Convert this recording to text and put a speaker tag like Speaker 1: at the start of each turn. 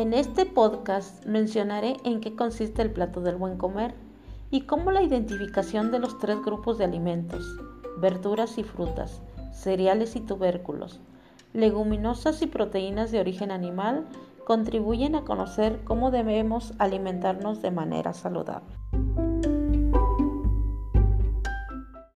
Speaker 1: En este podcast mencionaré en qué consiste el plato del buen comer y cómo la identificación de los tres grupos de alimentos, verduras y frutas, cereales y tubérculos, leguminosas y proteínas de origen animal contribuyen a conocer cómo debemos alimentarnos de manera saludable.